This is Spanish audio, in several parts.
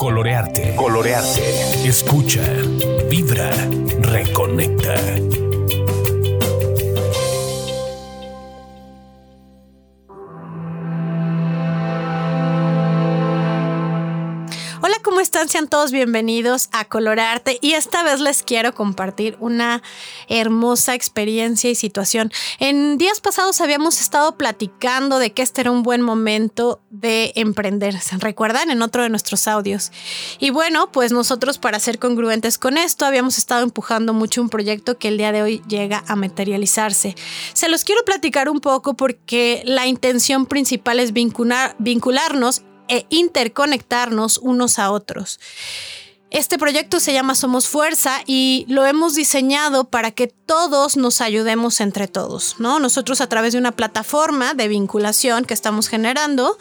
Colorearte. Colorearte. Escucha. Vibra. Reconecta. Están? Sean todos bienvenidos a Colorarte y esta vez les quiero compartir una hermosa experiencia y situación. En días pasados habíamos estado platicando de que este era un buen momento de emprender, ¿se recuerdan? En otro de nuestros audios. Y bueno, pues nosotros para ser congruentes con esto habíamos estado empujando mucho un proyecto que el día de hoy llega a materializarse. Se los quiero platicar un poco porque la intención principal es vincular, vincularnos e interconectarnos unos a otros. Este proyecto se llama Somos Fuerza y lo hemos diseñado para que todos nos ayudemos entre todos, ¿no? Nosotros a través de una plataforma de vinculación que estamos generando,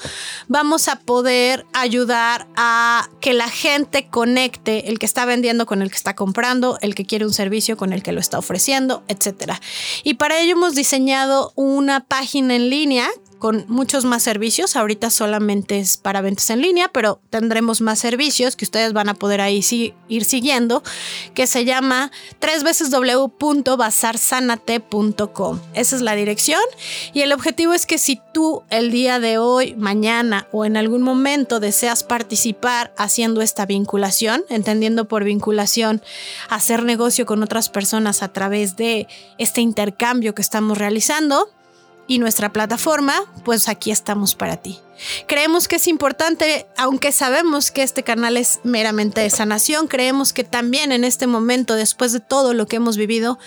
vamos a poder ayudar a que la gente conecte el que está vendiendo con el que está comprando, el que quiere un servicio con el que lo está ofreciendo, etcétera. Y para ello hemos diseñado una página en línea con muchos más servicios. Ahorita solamente es para ventas en línea, pero tendremos más servicios que ustedes van a poder ahí ir siguiendo, que se llama www.bazarsanate.com. Esa es la dirección y el objetivo es que si tú el día de hoy, mañana o en algún momento deseas participar haciendo esta vinculación, entendiendo por vinculación hacer negocio con otras personas a través de este intercambio que estamos realizando, y nuestra plataforma, pues aquí estamos para ti. Creemos que es importante, aunque sabemos que este canal es meramente de sanación, creemos que también en este momento, después de todo lo que hemos vivido,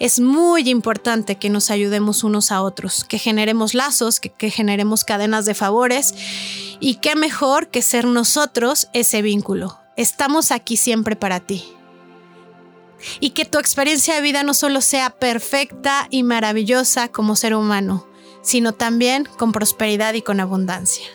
es muy importante que nos ayudemos unos a otros, que generemos lazos, que, que generemos cadenas de favores y qué mejor que ser nosotros ese vínculo. Estamos aquí siempre para ti y que tu experiencia de vida no solo sea perfecta y maravillosa como ser humano, sino también con prosperidad y con abundancia.